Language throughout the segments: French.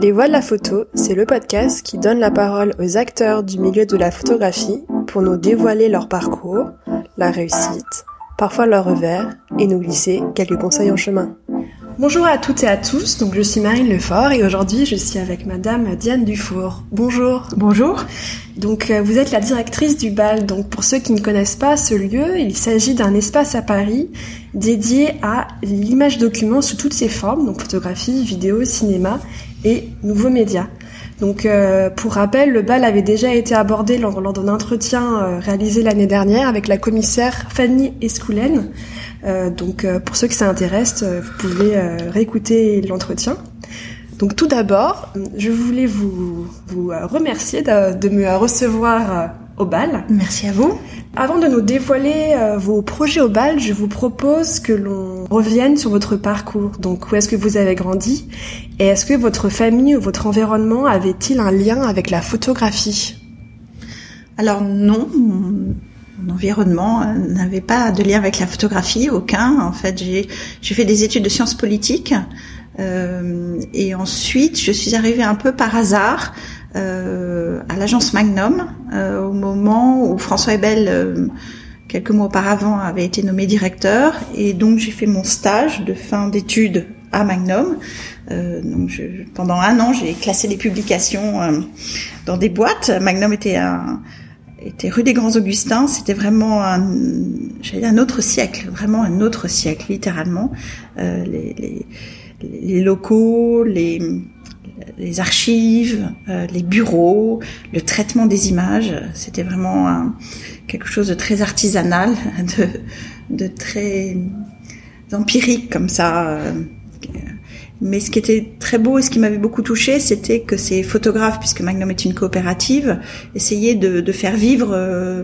Les Voix de la photo, c'est le podcast qui donne la parole aux acteurs du milieu de la photographie pour nous dévoiler leur parcours, la réussite, parfois leur revers, et nous glisser quelques conseils en chemin. Bonjour à toutes et à tous, donc je suis Marine Lefort et aujourd'hui je suis avec Madame Diane Dufour. Bonjour. Bonjour. Donc euh, vous êtes la directrice du bal, donc pour ceux qui ne connaissent pas ce lieu, il s'agit d'un espace à Paris dédié à l'image document sous toutes ses formes, donc photographie, vidéo, cinéma et nouveaux médias. Donc, euh, pour rappel, le bal avait déjà été abordé lors, d'un entretien euh, réalisé l'année dernière avec la commissaire Fanny Escoulen. Euh, donc, pour ceux que ça intéresse, vous pouvez réécouter l'entretien. Donc, tout d'abord, je voulais vous, vous remercier de, de me recevoir au bal. Merci à vous. Avant de nous dévoiler euh, vos projets au bal, je vous propose que l'on revienne sur votre parcours. Donc, où est-ce que vous avez grandi Et est-ce que votre famille ou votre environnement avait-il un lien avec la photographie? Alors non, mon, environnement euh, n'avait pas de lien avec la photographie, aucun. En fait, j'ai fait des études de sciences politiques. Euh, et ensuite, je suis arrivée un peu par hasard à l'agence Magnum euh, au moment où François Ebel, euh, quelques mois auparavant, avait été nommé directeur. Et donc j'ai fait mon stage de fin d'études à Magnum. donc je, pendant un an, j'ai classé des publications dans des boîtes. Magnum était un était rue des Grands Augustins, c'était vraiment un, un autre siècle, vraiment un autre siècle, littéralement. les, les, les locaux, les, les archives, euh, les bureaux, le traitement des images. C'était vraiment quelque chose de très artisanal, de, de très empirique comme ça. Euh, mais ce qui était très beau et ce qui m'avait beaucoup touché, c'était que ces photographes, puisque Magnum est une coopérative, essayaient de, de faire vivre euh,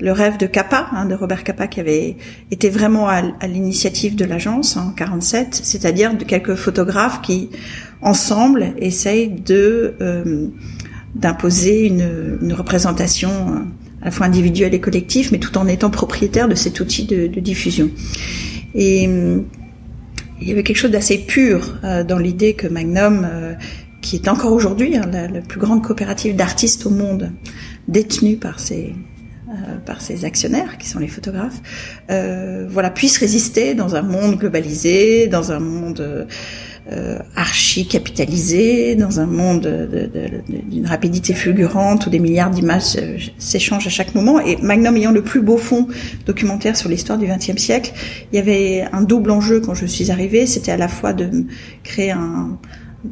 le rêve de Capa, hein, de Robert Capa, qui avait été vraiment à, l'initiative de l'agence en 47, c'est-à-dire de quelques photographes qui, ensemble, essayent de euh, d'imposer une, une, représentation euh, à la fois individuelle et collective, mais tout en étant propriétaire de cet outil de, de diffusion. Et il y avait quelque chose d'assez pur euh, dans l'idée que Magnum, euh, qui est encore aujourd'hui hein, la, plus grande coopérative d'artistes au monde, détenue par ses euh, par ses actionnaires, qui sont les photographes, voilà, puisse résister dans un monde globalisé, dans un monde euh, archi capitalisé dans un monde d'une rapidité fulgurante où des milliards d'images s'échangent à chaque moment. Et Magnum ayant le plus beau fond documentaire sur l'histoire du XXe siècle, il y avait un double enjeu quand je suis arrivée. C'était à la fois de créer un,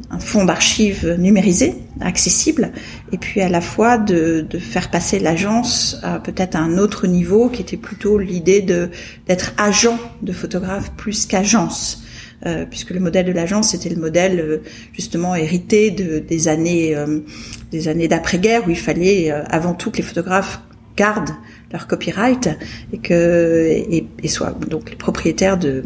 un fonds d'archives numérisé, accessible, et puis à la fois de, de faire passer l'agence peut-être à un autre niveau, qui était plutôt l'idée de d'être agent de photographe plus qu'agence. Euh, puisque le modèle de l'agence c'était le modèle euh, justement hérité de, des années euh, des années d'après-guerre où il fallait avant tout que les photographes gardent leur copyright et que et, et soient donc les propriétaires de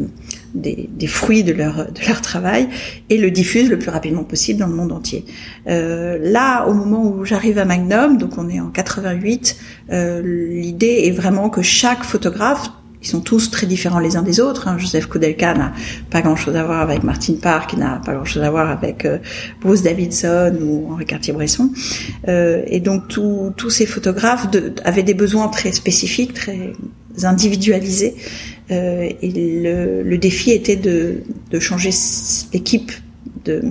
des, des, fruits de leur de leur travail et le diffusent le plus rapidement possible dans le monde entier. Euh, là, au moment où j'arrive à Magnum, donc on est en 88, euh, l'idée est vraiment que chaque photographe ils sont tous très différents les uns des autres. Hein. Joseph Koudelka n'a pas grand-chose à voir avec Martin Park, n'a pas grand-chose à voir avec euh, Bruce Davidson ou Henri Cartier-Bresson. Euh, et donc tous ces photographes de, avaient des besoins très spécifiques, très individualisés. Euh, et le, le, défi était de, de changer l'équipe de,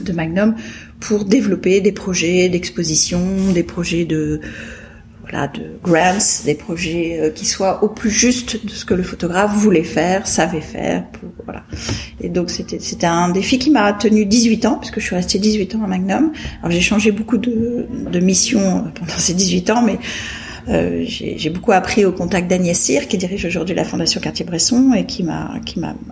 de Magnum pour développer des projets d'exposition, des projets de voilà, de grants, des projets euh, qui soient au plus juste de ce que le photographe voulait faire, savait faire. Pour, voilà. Et donc c'était un défi qui m'a tenu 18 ans, puisque je suis restée 18 ans à Magnum. Alors j'ai changé beaucoup de, de missions pendant ces 18 ans, mais euh, j'ai beaucoup appris au contact d'Agnès Cyr, qui dirige aujourd'hui la Fondation Cartier-Bresson et qui m'a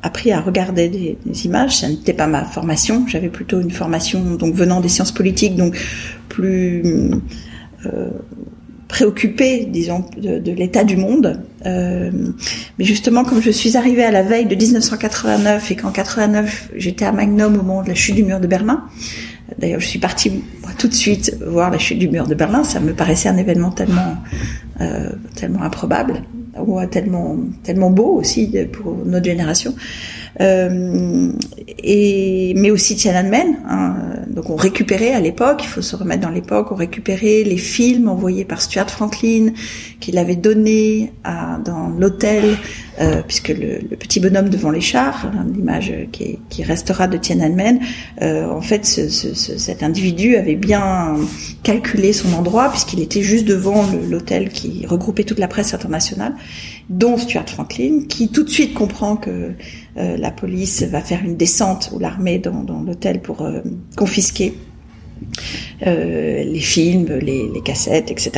appris à regarder des, images. Ça n'était pas ma formation. J'avais plutôt une formation donc venant des sciences politiques, donc plus euh, préoccupée, disons, de, de l'état du monde. Euh, mais justement, comme je suis arrivée à la veille de 1989 et qu'en 89 j'étais à Magnum au moment de la chute du mur de Berlin. D'ailleurs, je suis partie tout de suite voir la chute du mur de Berlin. Ça me paraissait un événement tellement, euh, tellement improbable, ou tellement, tellement beau aussi pour notre génération. Euh, et mais aussi Tiananmen, hein, donc on récupérait à l'époque, il faut se remettre dans l'époque, on récupérait les films envoyés par Stuart Franklin qu'il avait donné à, dans l'hôtel, euh, puisque le, petit bonhomme devant les chars, hein, l'image qui, restera de Tiananmen, euh, en fait ce, ce, cet individu avait bien calculé son endroit puisqu'il était juste devant l'hôtel qui regroupait toute la presse internationale, dont Stuart Franklin, qui tout de suite comprend que euh, la police va faire une descente ou l'armée dans, l'hôtel pour euh, confisquer euh, les films, les, cassettes, etc.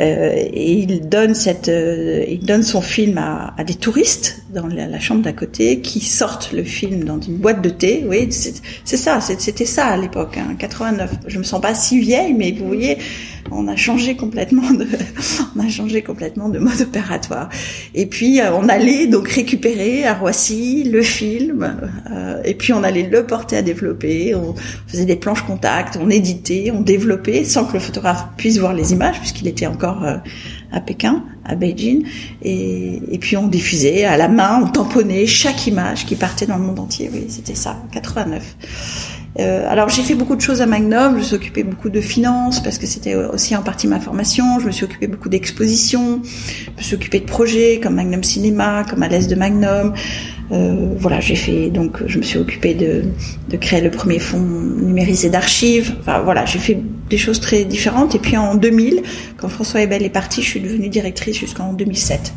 Euh, et il donne cette, euh, il donne son film à, des touristes dans la, chambre d'à côté qui sortent le film dans une boîte de thé. Oui, c'est ça, c'était ça à l'époque, hein, 89. Je me sens pas si vieille, mais vous voyez, on a changé complètement de, on a changé complètement de mode opératoire. Et puis euh, on allait donc récupérer à Roissy le film, euh, et puis on allait le porter à développer. On faisait des planches contact, on éditait, on développait sans que le photographe puisse voir les images puisqu'il était encore euh, à Pékin, à Beijing, et, puis on diffusait à la main, on tamponnait chaque image qui partait dans le monde entier. Oui, c'était ça, 89. Euh, alors j'ai fait beaucoup de choses à Magnum, je me suis occupée beaucoup de finances parce que c'était aussi en partie ma formation, je me suis occupée beaucoup d'expositions, je me suis occupée de projets comme Magnum Cinéma, comme à l'Est de Magnum. Euh, voilà, j'ai fait donc je me suis occupée de, créer le premier fonds numérisé d'archives. Enfin voilà, j'ai fait des choses très différentes. Et puis en 2000, quand François Ebel est parti, je suis devenue directrice jusqu'en 2007.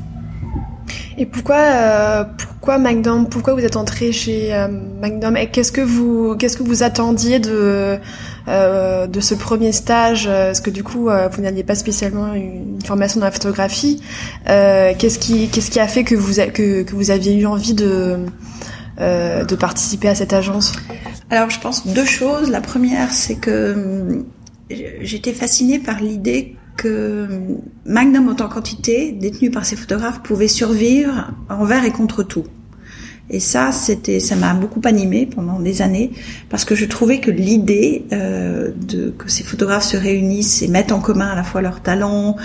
Et pourquoi, euh, pourquoi Magnum Pourquoi vous êtes entré chez euh, Magnum Et qu'est-ce que vous, qu'est-ce que vous attendiez de euh, de ce premier stage? Parce que du coup, euh, vous n'aviez pas spécialement une formation dans la photographie? Qu'est-ce qui, qu'est-ce qui a fait que vous, que, que vous aviez eu envie de de participer à cette agence? Alors, je pense deux choses. La première, c'est que j'étais fascinée par l'idée que Magnum en tant qu'entité, détenue par ses photographes, pouvait survivre envers et contre tout. Et ça, c'était, ça m'a beaucoup animé pendant des années parce que je trouvais que l'idée euh, de que ces photographes se réunissent et mettent en commun à la fois leurs talents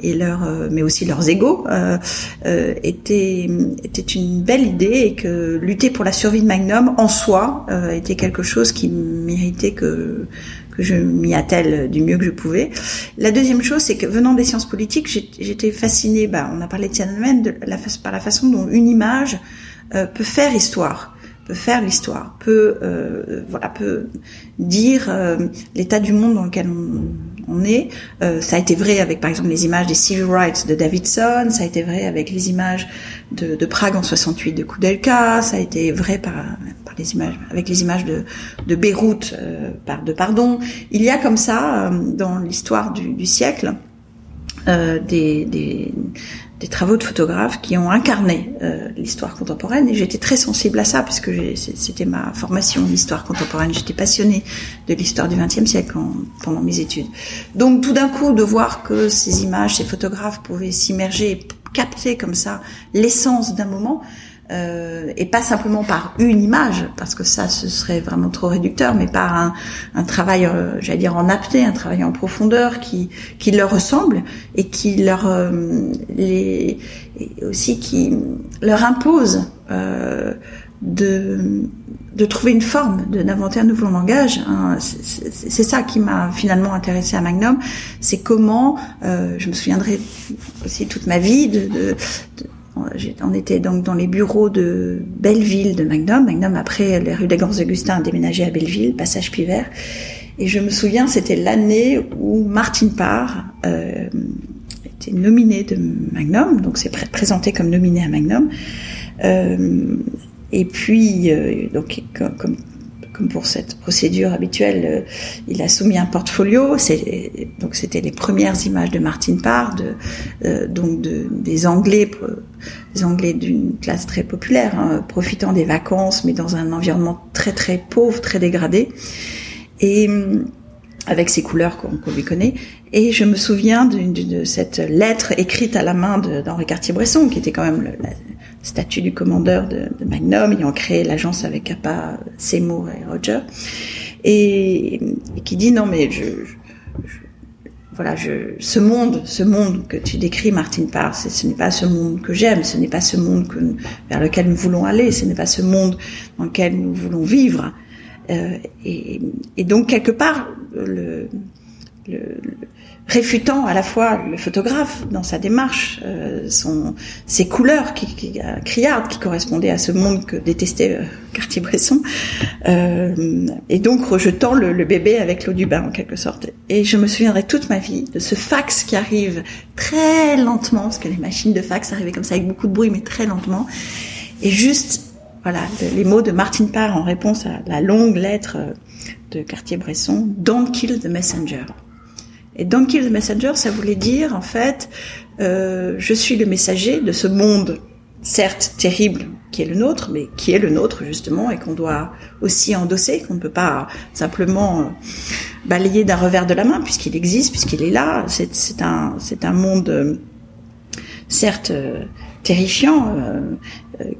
et leurs, euh, mais aussi leurs égaux, euh, euh, était était une belle idée et que lutter pour la survie de Magnum en soi euh, était quelque chose qui méritait que que je m'y attelle du mieux que je pouvais. La deuxième chose, c'est que venant des sciences politiques, j'étais fascinée, bah, on a parlé de Tiananmen, par la façon dont une image euh, peut faire histoire peut faire l'histoire, peut euh, voilà peut dire euh, l'état du monde dans lequel on, on est. Euh, ça a été vrai avec par exemple les images des civil rights de Davidson, ça a été vrai avec les images de, de Prague en 68 de Koudelka, ça a été vrai par, les images avec les images de, de Beyrouth euh, par de Pardon. Il y a comme ça dans l'histoire du, du, siècle des, des des travaux de photographes qui ont incarné euh, l'histoire contemporaine et j'étais très sensible à ça puisque c'était ma formation l'histoire contemporaine. J'étais passionnée de l'histoire du XXe siècle en, pendant mes études. Donc tout d'un coup de voir que ces images, ces photographes pouvaient s'immerger, capter comme ça l'essence d'un moment, euh, et pas simplement par une image, parce que ça, ce serait vraiment trop réducteur, mais par un, un travail, euh, j'allais dire en apté, un travail en profondeur qui, qui leur ressemble et qui leur euh, les aussi qui leur impose euh, de de trouver une forme, d'inventer un nouveau langage. Hein. C'est ça qui m'a finalement intéressé à Magnum, c'est comment, je me souviendrai aussi toute ma vie de, de, de on était donc dans les bureaux de Belleville de Magnum. Magnum, après, les rues des Grands Augustins a déménagé à Belleville, passage Pivert. Et je me souviens, c'était l'année où Martine Parr euh, était nominée de Magnum, donc c'est présenté comme nominée à Magnum. Euh, et puis, euh, donc, comme pour cette procédure habituelle, euh, il a soumis un portfolio. Donc c'était les premières images de Martin Parr, de, euh, donc de, des Anglais, des Anglais d'une classe très populaire, hein, profitant des vacances, mais dans un environnement très très pauvre, très dégradé, et euh, avec ses couleurs qu'on lui connaît. Et je me souviens de, de, cette lettre écrite à la main d'Henri Cartier-Bresson, qui était quand même le, la, statut du commandeur de, de Magnum, ayant créé l'agence avec Kappa, Seymour et Roger, et, qui dit non mais je, voilà, je, ce monde, ce monde que tu décris, Martine Parr, ce n'est pas ce monde que j'aime, ce n'est pas ce monde vers lequel nous voulons aller, ce n'est pas ce monde dans lequel nous voulons vivre. et, et, donc quelque part le, le, réfutant à la fois le photographe dans sa démarche, euh, son, ses couleurs qui, qui, euh, criardes qui correspondaient à ce monde que détestait euh, Cartier-Bresson, euh, et donc rejetant le, le, bébé avec l'eau du bain en quelque sorte. Et je me souviendrai toute ma vie de ce fax qui arrive très lentement, parce que les machines de fax arrivaient comme ça avec beaucoup de bruit, mais très lentement, et juste voilà les mots de Martin Parr en réponse à la longue lettre de Cartier-Bresson, Don't kill the messenger. Et Don't Kill the Messenger, ça voulait dire en fait, euh, je suis le messager de ce monde, certes terrible, qui est le nôtre, mais qui est le nôtre justement, et qu'on doit aussi endosser, qu'on ne peut pas simplement euh, balayer d'un revers de la main, puisqu'il existe, puisqu'il est là. C'est un, monde, euh, certes terrifiant,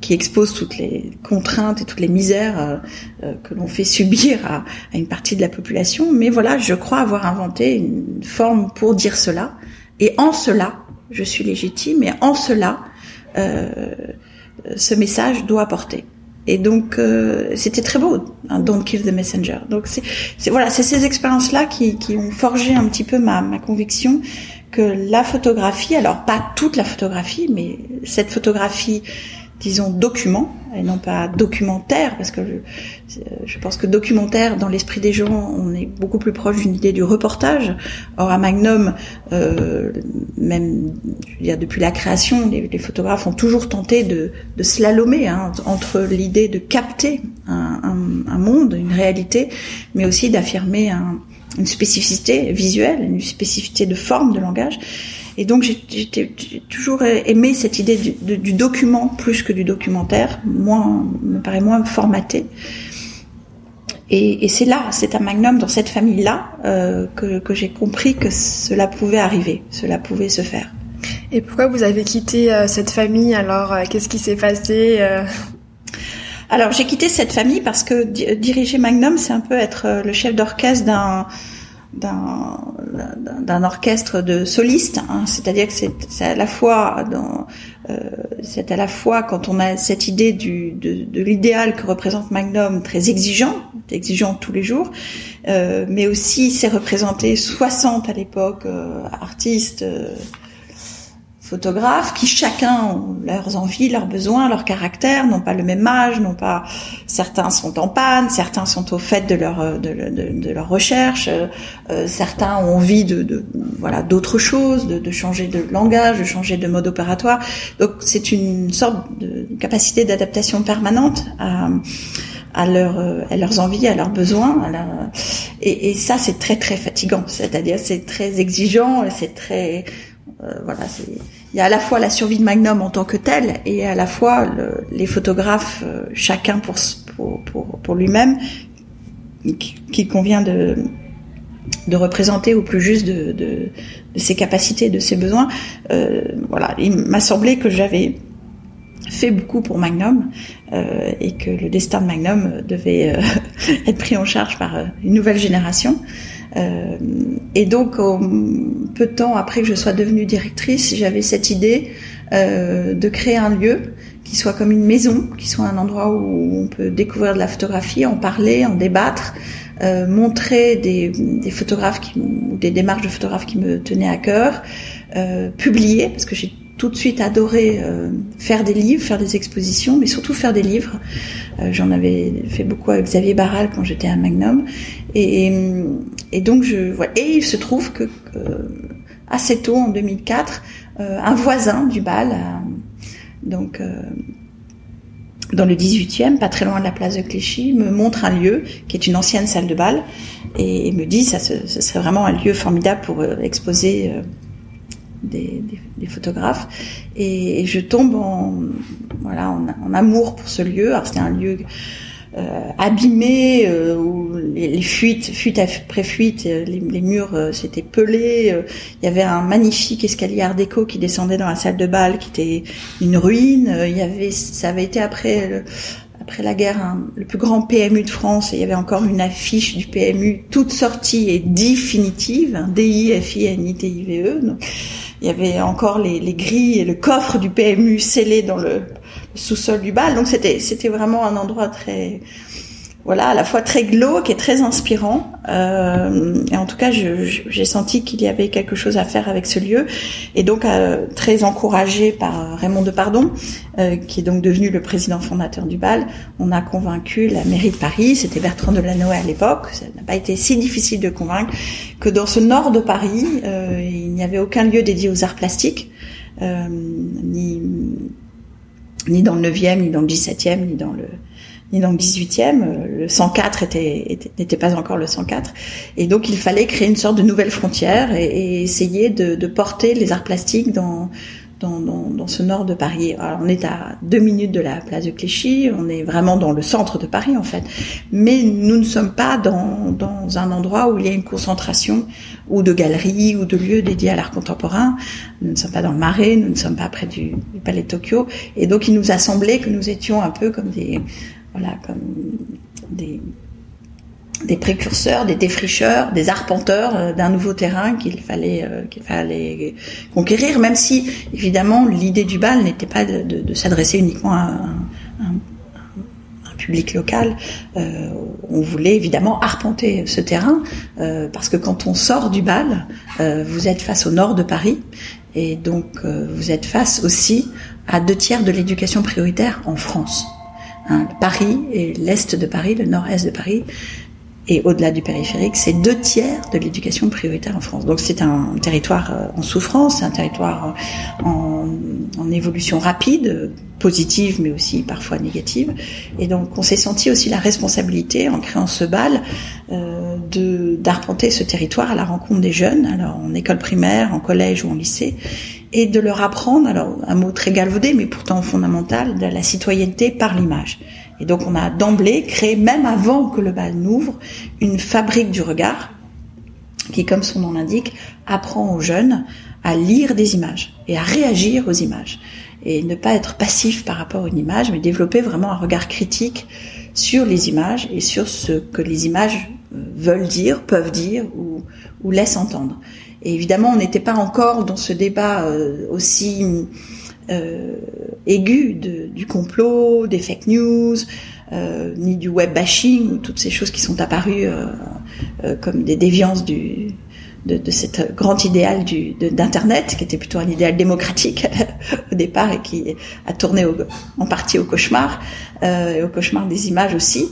qui expose toutes les contraintes et toutes les misères euh, que l'on fait subir à, à, une partie de la population. Mais voilà, je crois avoir inventé une forme pour dire cela. Et en cela, je suis légitime. Et en cela, ce message doit porter. Et donc c'était très beau, hein, Don't Kill the Messenger. Donc c'est voilà, c'est ces expériences-là qui, qui, ont forgé un petit peu ma, ma conviction que la photographie, alors pas toute la photographie, mais cette photographie, disons, document, et non pas documentaire, parce que je, je pense que documentaire, dans l'esprit des gens, on est beaucoup plus proche d'une idée du reportage. Or, à Magnum, euh, même je veux dire, depuis la création, les, les, photographes ont toujours tenté de, de slalomer hein, entre l'idée de capter un, un, un, monde, une réalité, mais aussi d'affirmer un, une spécificité visuelle, une spécificité de forme, de langage. Et donc j'ai toujours aimé cette idée du, du, document plus que du documentaire, moins me paraît moins formaté. Et, et c'est là, c'est à Magnum, dans cette famille-là, euh, que, que j'ai compris que cela pouvait arriver, cela pouvait se faire. Et pourquoi vous avez quitté euh, cette famille alors euh, Qu'est-ce qui s'est passé alors j'ai quitté cette famille parce que diriger Magnum, c'est un peu être le chef d'orchestre d'un d'un orchestre de solistes, hein. c'est-à-dire que c'est à la fois dans euh, c'est à la fois quand on a cette idée du, de, de l'idéal que représente Magnum, très exigeant, exigeant tous les jours, euh, mais aussi c'est représenté 60 à l'époque euh, artistes euh, photographes qui chacun ont leurs envies, leurs besoins, leurs caractères, n'ont pas le même âge, n'ont pas. Certains sont en panne, certains sont au fait de leur de, de, leur recherche, euh, certains ont envie de, de voilà d'autres choses, de, de, changer de langage, de changer de mode opératoire. Donc c'est une sorte de capacité d'adaptation permanente à à, leur, à leurs envies, à leurs besoins. À et, et ça, c'est très très fatigant. C'est-à-dire, c'est très exigeant, c'est très euh, voilà, il y a à la fois la survie de Magnum en tant que telle et à la fois le, les photographes, euh, chacun pour, pour, pour, pour lui-même, qu'il convient de, de représenter au plus juste de, de, de ses capacités, de ses besoins. Euh, voilà, il m'a semblé que j'avais fait beaucoup pour Magnum euh, et que le destin de Magnum devait euh, être pris en charge par une nouvelle génération. Euh, et donc, peu de temps après que je sois devenue directrice, j'avais cette idée euh, de créer un lieu qui soit comme une maison, qui soit un endroit où on peut découvrir de la photographie, en parler, en débattre, euh, montrer des, photographes ou des démarches de photographes qui me tenaient à cœur, publier, parce que j'ai tout de suite adoré euh, faire des livres, faire des expositions, mais surtout faire des livres. Euh, J'en avais fait beaucoup avec Xavier Barral quand j'étais à Magnum. Et, et, donc, je, et il se trouve que euh, assez tôt, en 2004, euh, un voisin du bal, euh, donc dans le 18e, pas très loin de la place de Clichy, me montre un lieu qui est une ancienne salle de bal et, me dit ça ce, ce, serait vraiment un lieu formidable pour exposer des, photographes et, je tombe en voilà en, amour pour ce lieu. Alors c'était un lieu euh, abîmé euh, où les, fuites, fuite après fuite, euh, les, murs euh, s'étaient pelés. Il y avait un magnifique escalier art déco qui descendait dans la salle de bal, qui était une ruine. Il y avait, ça avait été après après la guerre un, le plus grand PMU de France et il y avait encore une affiche du PMU toute sortie et définitive, hein, D-I-F-I-N-I-T-I-V-E. Il y avait encore les, les, grilles et le coffre du PMU scellé dans le, sous-sol du bal. Donc c'était c'était vraiment un endroit très voilà, à la fois très glauque et très inspirant. Euh, et en tout cas, j'ai senti qu'il y avait quelque chose à faire avec ce lieu. Et donc, euh, très encouragé par Raymond Depardon, euh, qui est donc devenu le président fondateur du bal, on a convaincu la mairie de Paris, c'était Bertrand Delanoë à l'époque, ça n'a pas été si difficile de convaincre, que dans ce nord de Paris, euh, il n'y avait aucun lieu dédié aux arts plastiques, euh, ni, ni dans le 9e, ni dans le 17e, ni dans le ni dans le 18e. Euh, le 104 était, n'était pas encore le 104. Et donc il fallait créer une sorte de nouvelle frontière et, essayer de, porter les arts plastiques dans, dans, dans, dans, ce nord de Paris. Alors, on est à deux minutes de la place de Clichy, on est vraiment dans le centre de Paris en fait. Mais nous ne sommes pas dans, dans un endroit où il y a une concentration ou de galeries ou de lieux dédiés à l'art contemporain. Nous ne sommes pas dans le Marais, nous ne sommes pas près du, du Palais de Tokyo. Et donc il nous a semblé que nous étions un peu comme des voilà, comme des, précurseurs, des défricheurs, des arpenteurs euh, d'un nouveau terrain qu'il fallait euh, qu'il fallait conquérir, même si évidemment l'idée du bal n'était pas de, s'adresser uniquement à un, public local. Euh, on voulait évidemment arpenter ce terrain parce que quand on sort du bal, vous êtes face au nord de Paris et donc vous êtes face aussi à deux tiers de l'éducation prioritaire en France. Hein, Paris et l'est de Paris, le nord-est de Paris, et au-delà du périphérique, c'est deux tiers de l'éducation prioritaire en France. Donc c'est un territoire euh, en souffrance, un territoire euh, en, évolution rapide, positive mais aussi parfois négative. Et donc on s'est senti aussi la responsabilité en créant ce bal euh, d'arpenter ce territoire à la rencontre des jeunes, alors en école primaire, en collège ou en lycée, et de leur apprendre, alors un mot très galvaudé mais pourtant fondamental, de la citoyenneté par l'image. Et donc on a d'emblée créé, même avant que le bal n'ouvre, une fabrique du regard qui, comme son nom l'indique, apprend aux jeunes à lire des images et à réagir aux images. Et ne pas être passif par rapport à une image, mais développer vraiment un regard critique sur les images et sur ce que les images euh, veulent dire, peuvent dire ou, ou laissent entendre. Évidemment, on n'était pas encore dans ce débat euh, aussi euh, aigu de, du complot, des fake news, euh, ni du web bashing, toutes ces choses qui sont apparues comme des déviances de, de grand idéal d'Internet, qui était plutôt un idéal démocratique au départ et qui a tourné au, en partie au cauchemar, et au cauchemar des images aussi.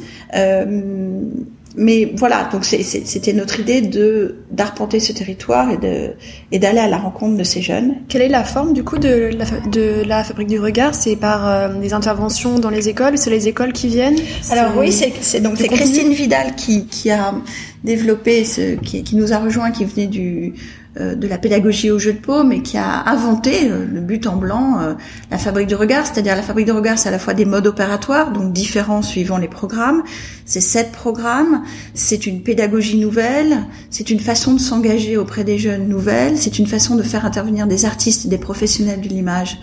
Mais voilà, donc c'était notre idée de d'arpenter ce territoire et de et d'aller à la rencontre de ces jeunes. Quelle est la forme du coup de la, de la fabrique du regard? C'est par euh, des interventions dans les écoles? C'est les écoles qui viennent? Alors oui, c'est donc c'est Christine Vidal qui qui a développé ce qui, qui nous a rejoint, qui venait du de la pédagogie au jeu de paume et qui a inventé euh, le but en blanc, euh, la fabrique de regard. C'est-à-dire la fabrique de regard, c'est à la fois des modes opératoires, donc différents suivant les programmes. C'est sept programmes, c'est une pédagogie nouvelle, c'est une façon de s'engager auprès des jeunes nouvelles, c'est une façon de faire intervenir des artistes et des professionnels de l'image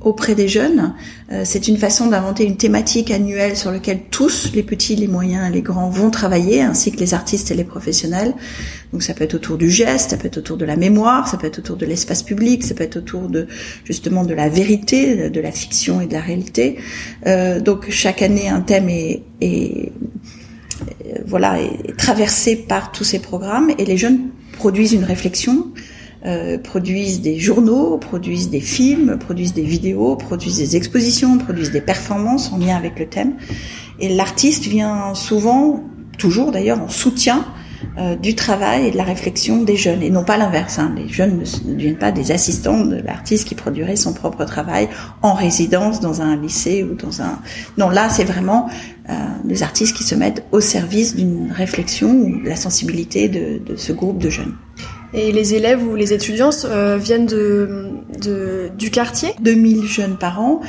auprès des jeunes. Euh, c'est une façon d'inventer une thématique annuelle sur laquelle tous, les petits, les moyens, les grands, vont travailler, ainsi que les artistes et les professionnels. Donc ça peut être autour du geste, ça peut être autour de la mémoire, ça peut être autour de l'espace public, ça peut être autour de justement de la vérité, de la fiction et de la réalité. Euh, donc chaque année, un thème est, est voilà est traversé par tous ces programmes et les jeunes produisent une réflexion euh, produisent des journaux, produisent des films, produisent des vidéos, produisent des expositions, produisent des performances en lien avec le thème. Et l'artiste vient souvent, toujours d'ailleurs, en soutien euh, du travail et de la réflexion des jeunes, et non pas l'inverse. Hein. Les jeunes ne, deviennent pas des assistants de l'artiste qui produirait son propre travail en résidence dans un lycée ou dans un... Non, là, c'est vraiment euh, des artistes qui se mettent au service d'une réflexion ou de la sensibilité de, de ce groupe de jeunes. Et les élèves ou les étudiants euh, viennent de, de, du quartier? 2000 jeunes par an.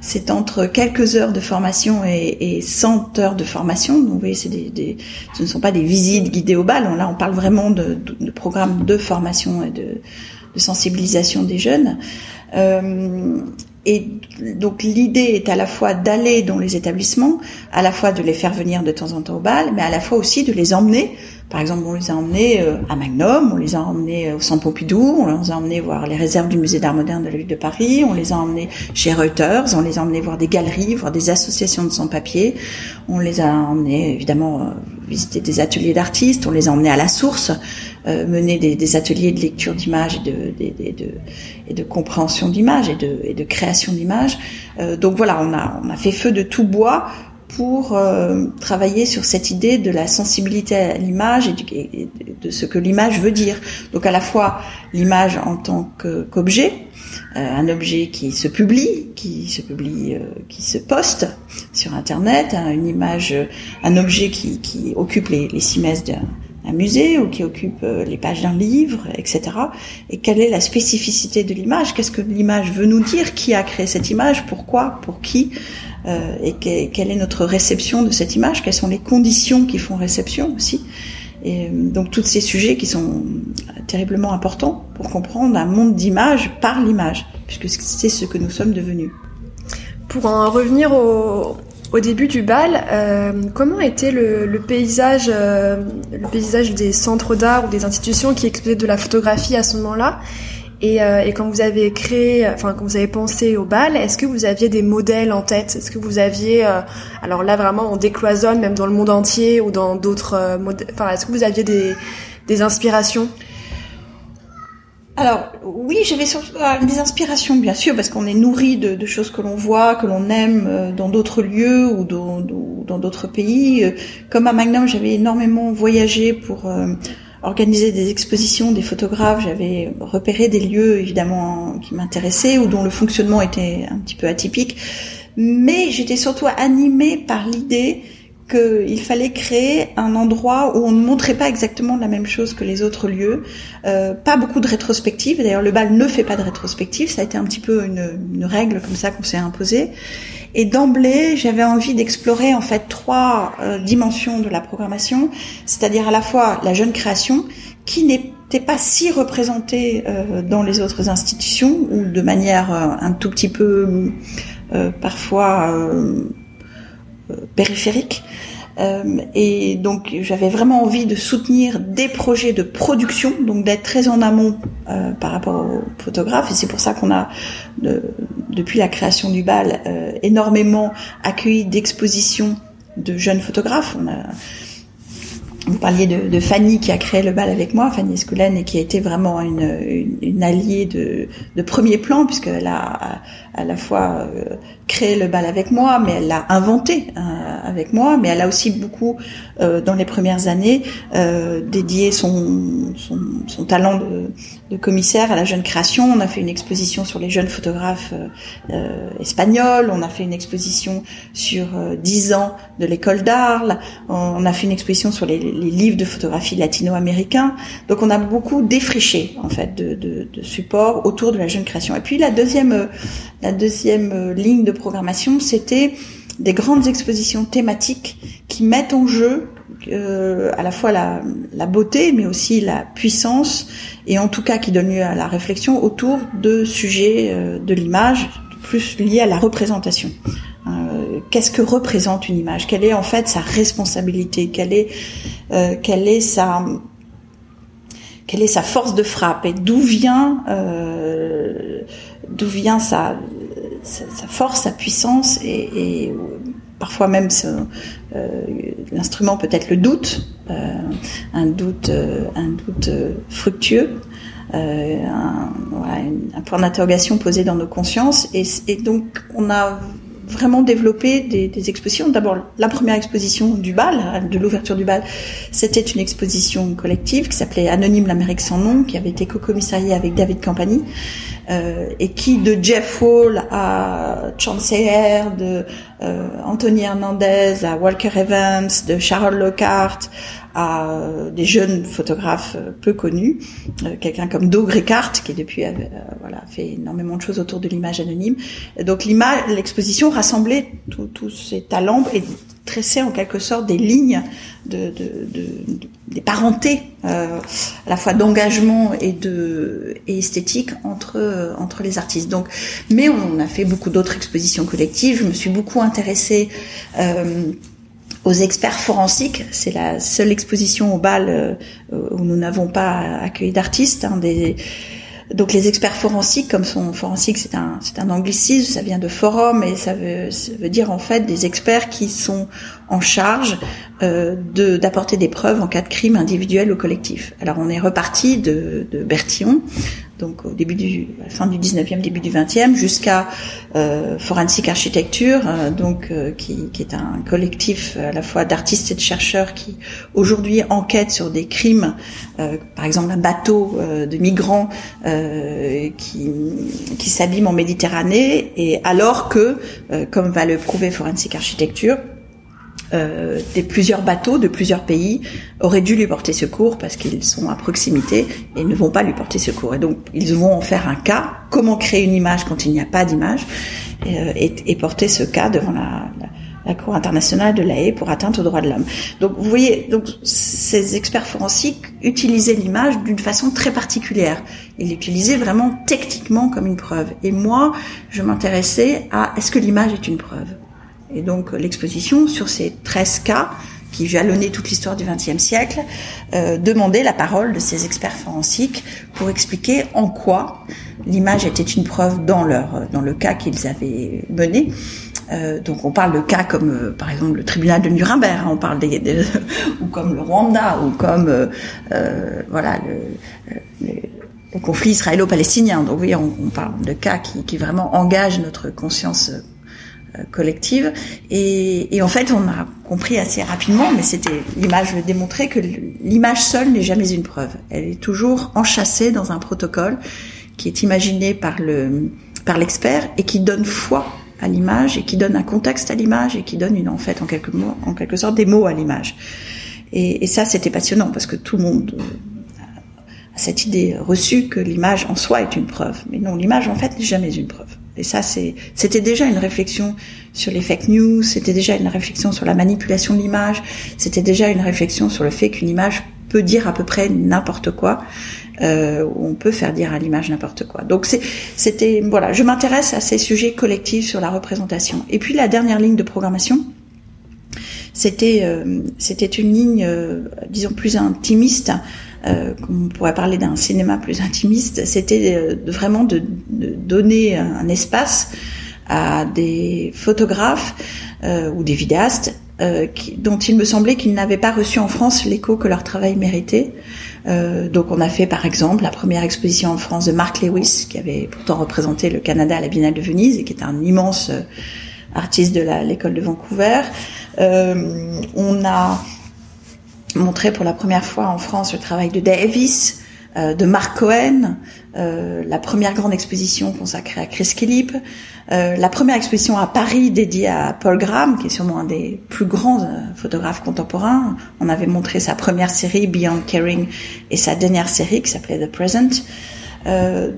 C'est entre quelques heures de formation et, et 100 heures de formation. Donc, vous voyez, c'est des, des, ce ne sont pas des visites guidées au bal. Là, on parle vraiment de, de, de programmes de formation et de, de sensibilisation des jeunes. Euh, et donc l'idée est à la fois d'aller dans les établissements, à la fois de les faire venir de temps en temps au bal, mais à la fois aussi de les emmener. Par exemple, on les a emmenés euh, à Magnum, on les a emmenés au Centre Pompidou, on les a emmenés voir les réserves du Musée d'art moderne de la ville de Paris, on les a emmenés chez Reuters, on les a emmenés voir des galeries, voir des associations de sans-papiers, on les a emmenés évidemment euh, visiter des ateliers d'artistes, on les a emmenés à la source, euh, mener des, ateliers de lecture d'images et de, de, et de compréhension d'images et de, et de création d'images. donc voilà, on a, on a fait feu de tout bois pour euh, travailler sur cette idée de la sensibilité à l'image et, de ce que l'image veut dire. Donc à la fois l'image en tant qu'objet, euh, un objet qui se publie, qui se publie, euh, qui se poste sur Internet, hein, une image, un objet qui, qui occupe les, les cimaises d'un musée ou qui occupe les pages d'un livre, etc. Et quelle est la spécificité de l'image? Qu'est-ce que l'image veut nous dire? Qui a créé cette image? Pourquoi? Pour qui? Euh, et quelle est notre réception de cette image, quelles sont les conditions qui font réception aussi? Et euh, donc tous ces sujets qui sont terriblement importants pour comprendre un monde d'image par l'image, puisque c'est ce que nous sommes devenus. Pour en revenir au, au début du bal, euh, comment était le, paysage, euh, le paysage des centres d'art ou des institutions qui exposaient de la photographie à ce moment-là? Et, euh, et, quand vous avez créé, enfin quand vous avez pensé au bal, est-ce que vous aviez des modèles en tête? Est-ce que vous aviez, euh, alors là vraiment on décloisonne même dans le monde entier ou dans d'autres modèles. Enfin, est-ce que vous aviez des inspirations? Alors oui, j'avais des inspirations bien sûr parce qu'on est nourri de, de, choses que l'on voit, que l'on aime dans d'autres lieux ou dans d'autres pays. Comme à Magnum, j'avais énormément voyagé pour organiser des expositions, des photographes, j'avais repéré des lieux évidemment qui m'intéressaient ou dont le fonctionnement était un petit peu atypique, mais j'étais surtout animée par l'idée qu'il fallait créer un endroit où on ne montrait pas exactement la même chose que les autres lieux, euh, pas beaucoup de rétrospectives. D'ailleurs, le bal ne fait pas de rétrospective, ça a été un petit peu une, une règle comme ça qu'on s'est imposée. Et d'emblée, j'avais envie d'explorer en fait trois euh, dimensions de la programmation, c'est-à-dire à la fois la jeune création, qui n'était pas si représentée euh, dans les autres institutions ou de manière euh, un tout petit peu parfois périphérique. Euh, et donc j'avais vraiment envie de soutenir des projets de production, donc d'être très en amont euh, par rapport aux photographes. Et c'est pour ça qu'on a, depuis la création du bal, euh, énormément accueilli d'expositions de jeunes photographes. Vous parliez de, de, Fanny qui a créé le bal avec moi, Fanny Escoulène, et qui a été vraiment une, une, une alliée de, de, premier plan, puisqu'elle a à la fois euh, créé le bal avec moi, mais elle l'a inventé euh, avec moi, mais elle a aussi beaucoup, euh, dans les premières années, dédié son, son, son talent de, de, commissaire à la jeune création. On a fait une exposition sur les jeunes photographes espagnols, on a fait une exposition sur dix ans de l'école d'Arles, on a fait une exposition sur les, livres de photographie latino-américains. Donc on a beaucoup défriché en fait de, de, de supports autour de la jeune création. Et puis la deuxième la deuxième euh, ligne de programmation, c'était des grandes expositions thématiques qui mettent en jeu euh, à la fois la, beauté, mais aussi la puissance, et en tout cas qui donnent lieu à la réflexion autour de sujets euh, de l'image, plus liés à la représentation. Euh, Qu'est-ce que représente une image? Quelle est en fait sa responsabilité? Quelle est, quelle est sa quelle est sa force de frappe? Et d'où vient d'où vient sa, sa, force, sa puissance et parfois même euh, l'instrument peut être le doute, euh, un doute, euh, un doute fructueux. Un, point d'interrogation posé dans nos consciences et, et, donc on a vraiment développé des, des expositions. D'abord, la première exposition du bal, de l'ouverture du bal, c'était une exposition collective qui s'appelait Anonyme l'Amérique sans nom, qui avait été co-commissariée avec David Campani, euh, et qui, de Jeff Hall à Chance de euh, Anthony Hernandez à Walker Evans, de Charles Lockhart à euh, des jeunes photographes euh, peu connus, euh, quelqu'un comme Doug Ricard qui depuis voilà fait énormément de choses autour de l'image anonyme. Donc l'image, l'exposition rassemblait tous ces talents et tresser en quelque sorte des lignes de, de, de, des parentés euh, à la fois d'engagement et de et esthétique entre entre les artistes. Donc, mais on a fait beaucoup d'autres expositions collectives. Je me suis beaucoup intéressée euh, aux experts forensiques. C'est la seule exposition au bal euh, où nous n'avons pas accueilli d'artistes. Hein, des donc les experts forensiques, comme son forensique, c'est un c'est un anglicisme, ça vient de forum et ça veut ça veut dire en fait des experts qui sont en charge euh, de d'apporter des preuves en cas de crime individuel ou collectif. Alors on est reparti de, de Bertillon, donc au début du fin du 19e, début du 20e, jusqu'à euh, Forensic Architecture, euh, donc euh, qui, qui, est un collectif à la fois d'artistes et de chercheurs qui aujourd'hui enquêtent sur des crimes, euh, par exemple un bateau euh, de migrants qui, qui s'abîme en Méditerranée, et alors que, comme va le prouver Forensic Architecture, euh, des plusieurs bateaux de plusieurs pays auraient dû lui porter secours parce qu'ils sont à proximité et ne vont pas lui porter secours. Et donc ils vont en faire un cas. Comment créer une image quand il n'y a pas d'image euh, et, et, porter ce cas devant la, la, Cour internationale de la pour atteinte aux droits de l'homme. Donc vous voyez, donc ces experts forensiques utilisaient l'image d'une façon très particulière. Ils l'utilisaient vraiment techniquement comme une preuve. Et moi, je m'intéressais à est-ce que l'image est une preuve? Et donc l'exposition sur ces 13 cas qui jalonnaient toute l'histoire du XXe siècle, euh, demandait la parole de ces experts forensiques pour expliquer en quoi l'image était une preuve dans leur dans le cas qu'ils avaient mené. Euh, donc on parle de cas comme euh, par exemple le tribunal de Nuremberg, hein, on parle des, des, ou comme le Rwanda ou comme euh, euh, voilà le, le, le conflit israélo-palestinien. Donc oui, on, on, parle de cas qui, qui vraiment engagent notre conscience collective. Et, en fait, on a compris assez rapidement, mais c'était l'image le démontrait que l'image seule n'est jamais une preuve. Elle est toujours enchâssée dans un protocole qui est imaginé par le par l'expert et qui donne foi à l'image et qui donne un contexte à l'image et qui donne une en fait en quelques mots, en quelque sorte des mots à l'image. Et, et, ça, c'était passionnant parce que tout le monde a cette idée reçue que l'image en soi est une preuve. Mais non, l'image en fait n'est jamais une preuve. Et ça, c'était déjà une réflexion sur les fake news, c'était déjà une réflexion sur la manipulation de l'image, c'était déjà une réflexion sur le fait qu'une image peut dire à peu près n'importe quoi, euh, on peut faire dire à l'image n'importe quoi. Donc c'était voilà, je m'intéresse à ces sujets collectifs sur la représentation. Et puis la dernière ligne de programmation, c'était euh, c'était une ligne, euh, disons plus intimiste euh, on pourrait parler d'un cinéma plus intimiste, c'était euh, vraiment de, de, donner un espace à des photographes euh, ou des vidéastes euh, qui, dont il me semblait qu'ils n'avaient pas reçu en France l'écho que leur travail méritait. Euh, donc on a fait par exemple la première exposition en France de Mark Lewis, qui avait pourtant représenté le Canada à la Biennale de Venise et qui est un immense euh, artiste de l'école de Vancouver. on a montré pour la première fois en France le travail de Davis, euh, de Mark Cohen, euh, la première grande exposition consacrée à Chris Philip, euh, la première exposition à Paris dédiée à Paul Graham, qui est sûrement un des plus grands photographes contemporains. On avait montré sa première série Beyond Caring et sa dernière série qui s'appelait The Present.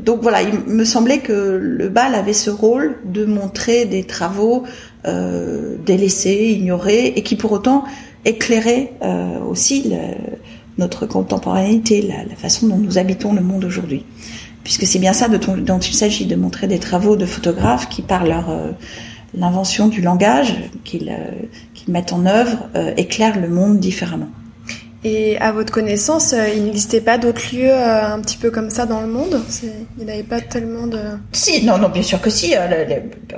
Donc voilà, il me semblait que le bal avait ce rôle de montrer des travaux délaissés, ignorés, et qui pour autant éclairer euh, aussi notre contemporanéité, la, façon dont nous habitons le monde aujourd'hui. Puisque c'est bien ça dont il s'agit, de montrer des travaux de photographes qui, par euh, l'invention du langage qu'ils euh, mettent en œuvre, éclairent le monde différemment. Et à votre connaissance, euh, il n'existait pas d'autres lieux euh, un petit peu comme ça dans le monde? Il n'y avait pas tellement de... Si, non, non, bien sûr que si. Euh,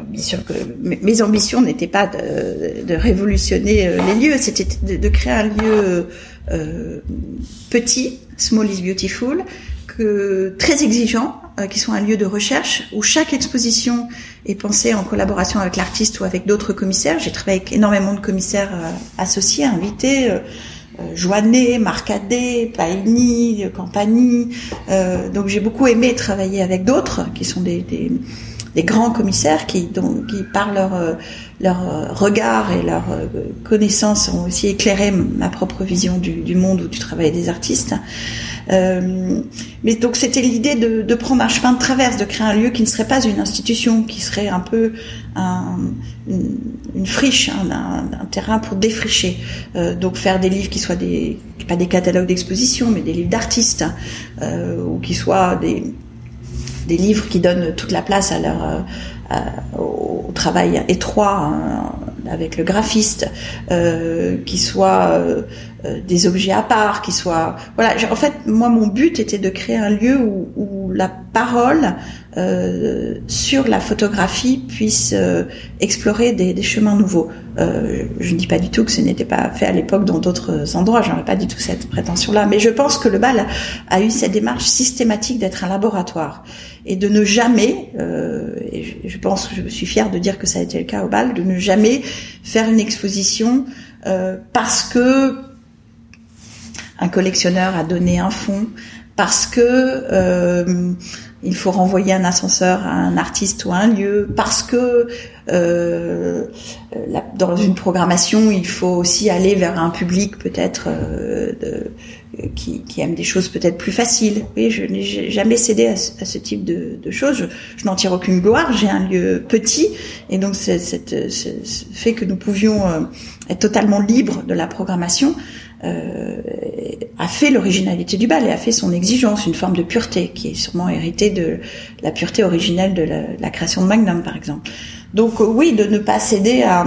bien sûr que mes ambitions n'étaient pas de, révolutionner les lieux, c'était de, créer un lieu petit, small is beautiful, que, très exigeant, qui soit un lieu de recherche où chaque exposition est pensée en collaboration avec l'artiste ou avec d'autres commissaires. J'ai travaillé avec énormément de commissaires associés, invités Joannet, Marcadet, Paini, Campani. Euh, donc j'ai beaucoup aimé travailler avec d'autres qui sont des, grands commissaires qui, qui par leur, euh, leur euh, regard et leur connaissance ont aussi éclairé ma propre vision du, du monde ou du travail des artistes. Euh, mais donc c'était l'idée de, prendre un chemin de traverse, de créer un lieu qui ne serait pas une institution, qui serait un peu un, une, friche, un, terrain pour défricher. Euh, donc faire des livres qui soient pas des catalogues d'exposition, mais des livres d'artistes, euh, ou qui soient des livres qui donnent toute la place au travail étroit hein, avec le graphiste, qui soient des objets à part, qui soient voilà. En fait, moi, mon but était de créer un lieu où, où la parole euh, sur la photographie puisse euh, explorer des, des, chemins nouveaux. Euh, je ne dis pas du tout que ce n'était pas fait à l'époque dans d'autres endroits, j'aurais pas du tout cette prétention-là, mais je pense que le bal a eu cette démarche systématique d'être un laboratoire et de ne jamais, euh, et je, pense que je suis fière de dire que ça a été le cas au bal, de ne jamais faire une exposition euh, parce que un collectionneur a donné un fonds, parce que euh, il faut renvoyer un ascenseur à un artiste ou à un lieu, parce que euh, dans une programmation, il faut aussi aller vers un public peut-être euh, qui, aime des choses peut-être plus faciles. Oui, je n'ai jamais cédé à, ce type de, choses. Je, je n'en tire aucune gloire. J'ai un lieu petit, et donc c'est ce fait que nous pouvions euh, être totalement libres de la programmation a fait l'originalité du bal et a fait son exigence, une forme de pureté qui est sûrement héritée de la pureté originelle de la, la création de Magnum, par exemple. Donc euh, oui, de ne pas céder à,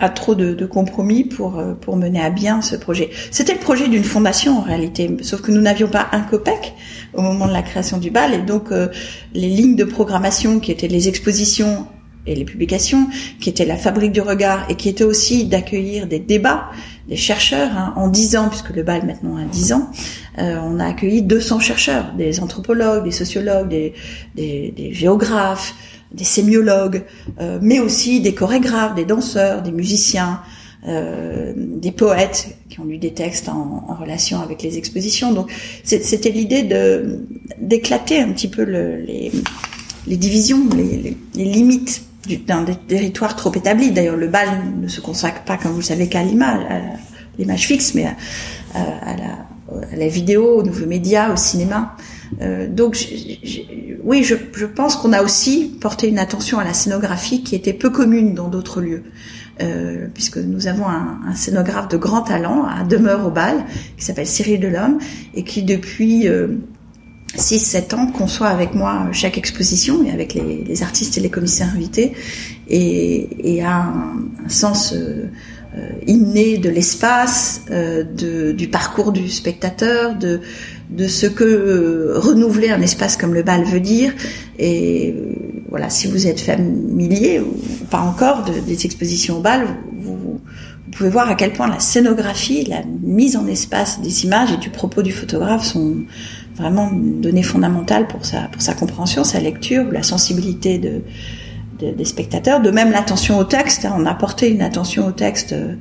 à trop de, de, compromis pour euh, pour mener à bien ce projet. C'était le projet d'une fondation en réalité, sauf que nous n'avions pas un copec au moment de la création du bal et donc euh, les lignes de programmation qui étaient les expositions et les publications, qui étaient la fabrique du regard et qui étaient aussi d'accueillir des débats des chercheurs. Hein. En dix ans, puisque le bal maintenant a dix ans, euh, on a accueilli 200 chercheurs, des anthropologues, des sociologues, des, géographes, des sémiologues, euh, mais aussi des chorégraphes, des danseurs, des musiciens, euh, des poètes qui ont lu des textes en, relation avec les expositions. Donc c'était l'idée de d'éclater un petit peu le, les, les divisions, les limites d'un territoire trop établi. D'ailleurs, le bal ne se consacre pas, comme vous le savez, qu'à l'image, l'image fixe, mais à, à, la, à, vidéo, aux nouveaux médias, au cinéma. Euh, donc, oui, je, je pense qu'on a aussi porté une attention à la scénographie qui était peu commune dans d'autres lieux. Euh, puisque nous avons un, un, scénographe de grand talent à demeure au bal, qui s'appelle Cyril Delhomme, et qui depuis euh, 6-7 ans conçoit avec moi chaque exposition et avec les, artistes et les commissaires invités et, et a un, sens euh, euh inné de l'espace, euh, de, du parcours du spectateur, de, de ce que euh, renouveler un espace comme le bal veut dire. Et euh, voilà, si vous êtes familier ou pas encore de, des expositions au bal, vous, vous, pouvez voir à quel point la scénographie, la mise en espace des images et du propos du photographe sont vraiment une donnée fondamentale pour sa, pour sa compréhension, sa lecture, la sensibilité de, de des spectateurs. De même l'attention au texte, hein, on a une attention au texte, euh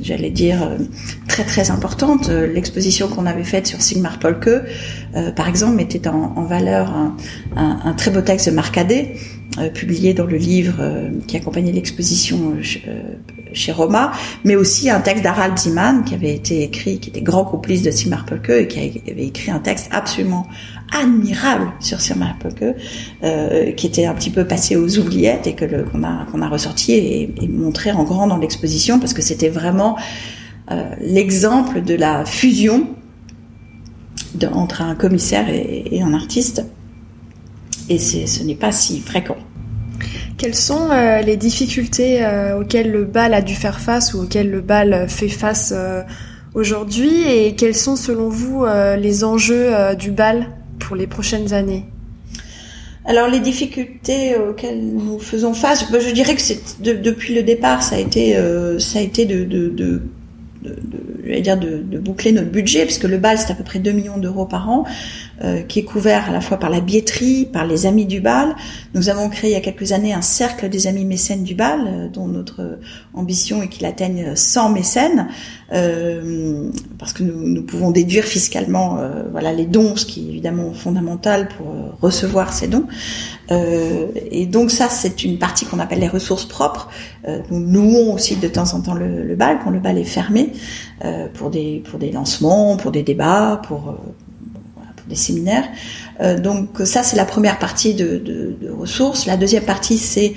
j'allais dire, euh, très très importante. Euh, l'exposition qu'on avait faite sur Sigmar Polke, euh, par exemple, mettait en, en valeur un, un, un, très beau texte de Marc Adé, publié dans le livre qui accompagnait l'exposition chez Roma, mais aussi un texte d'Harald Ziman qui avait été écrit, qui était grand complice de Sigmar Polke et qui avait écrit un texte absolument admirable sur Sigmar Polke, euh, qui était un petit peu passé aux oubliettes et que qu'on a ressorti et, montré en grand dans l'exposition parce que c'était vraiment euh, l'exemple de la fusion entre un commissaire et, un artiste. Et ce n'est pas si fréquent. Quelles sont euh, les difficultés auxquelles le bal a dû faire face ou auxquelles le bal fait face aujourd'hui? Et quels sont selon vous les enjeux du bal? Pour les prochaines années alors les difficultés auxquelles nous faisons face, ben, je dirais que c'est de, depuis le départ ça a été euh, ça a été de, de, de dire de, boucler notre budget, puisque le bal c'est à peu près 2 millions d'euros par an, euh, qui est couvert à la fois par la billetterie, par les amis du bal. Nous avons créé il y a quelques années un cercle des amis mécènes du bal, euh, dont notre ambition est qu'il atteigne 100 mécènes. Euh, parce que nous, nous, pouvons déduire fiscalement euh, voilà les dons, ce qui est évidemment fondamental pour euh, recevoir ces dons. Et donc ça, c'est une partie qu'on appelle les ressources propres. Nous louons aussi de temps en temps le, le bal quand le bal est fermé pour des pour des lancements, pour des débats, pour des séminaires. donc ça, c'est la première partie de, de, de ressources. La deuxième partie, c'est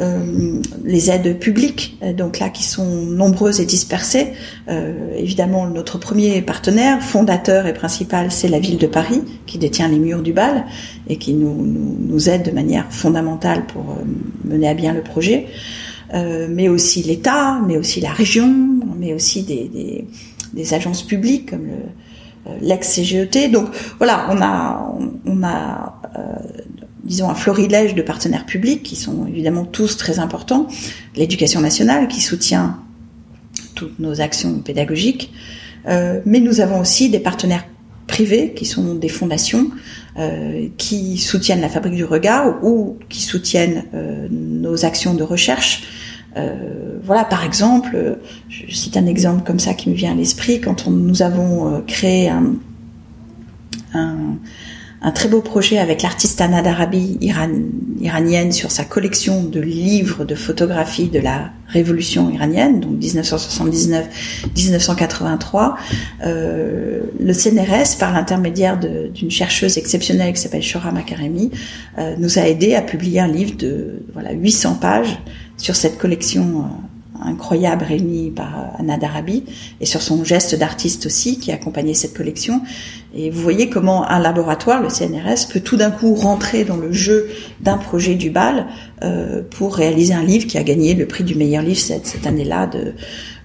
euh, les aides publiques, euh, donc là qui sont nombreuses et dispersées. Euh, évidemment, notre premier partenaire, fondateur et principal, c'est la ville de Paris, qui détient les murs du bal et qui nous, nous, nous aide de manière fondamentale pour mener à bien le projet. mais aussi l'État, mais aussi la région, mais aussi des, des, des agences publiques comme le, l'ex-CGET. Donc voilà, on a, a disons, un florilège de partenaires publics qui sont évidemment tous très importants. L'éducation nationale qui soutient toutes nos actions pédagogiques. Euh, mais nous avons aussi des partenaires privés qui sont des fondations euh, qui soutiennent la fabrique du regard ou qui soutiennent euh, nos actions de recherche. Euh, voilà, par exemple, je cite un exemple comme ça qui me vient à l'esprit, quand nous avons euh, créé un, très beau projet avec l'artiste Anna Darabi iranienne sur sa collection de livres de photographies de la révolution iranienne, donc 1979-1983. Euh, le CNRS, par l'intermédiaire d'une chercheuse exceptionnelle qui s'appelle Shora Makaremi, euh, nous a aidé à publier un livre de voilà 800 pages sur cette collection euh, incroyable réunie par Anna Darabi et sur son geste d'artiste aussi qui a accompagné cette collection. Et vous voyez comment un laboratoire, le CNRS, peut tout d'un coup rentrer dans le jeu d'un projet du BAL euh, pour réaliser un livre qui a gagné le prix du meilleur livre cette, cette année-là de,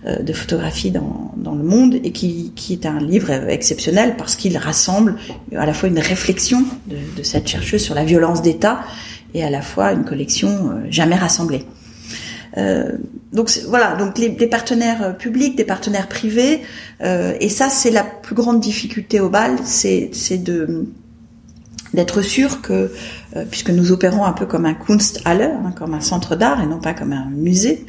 euh, de photographie dans, dans, le monde et qui, qui est un livre exceptionnel parce qu'il rassemble à la fois une réflexion de, de cette chercheuse sur la violence d'État et à la fois une collection euh, jamais rassemblée. Euh, donc voilà, donc les, des partenaires euh, publics, des partenaires privés, euh, et ça c'est la plus grande difficulté au bal, c'est d'être sûr que, puisque nous opérons un peu comme un Kunsthalle, hein, comme un centre d'art et non pas comme un musée,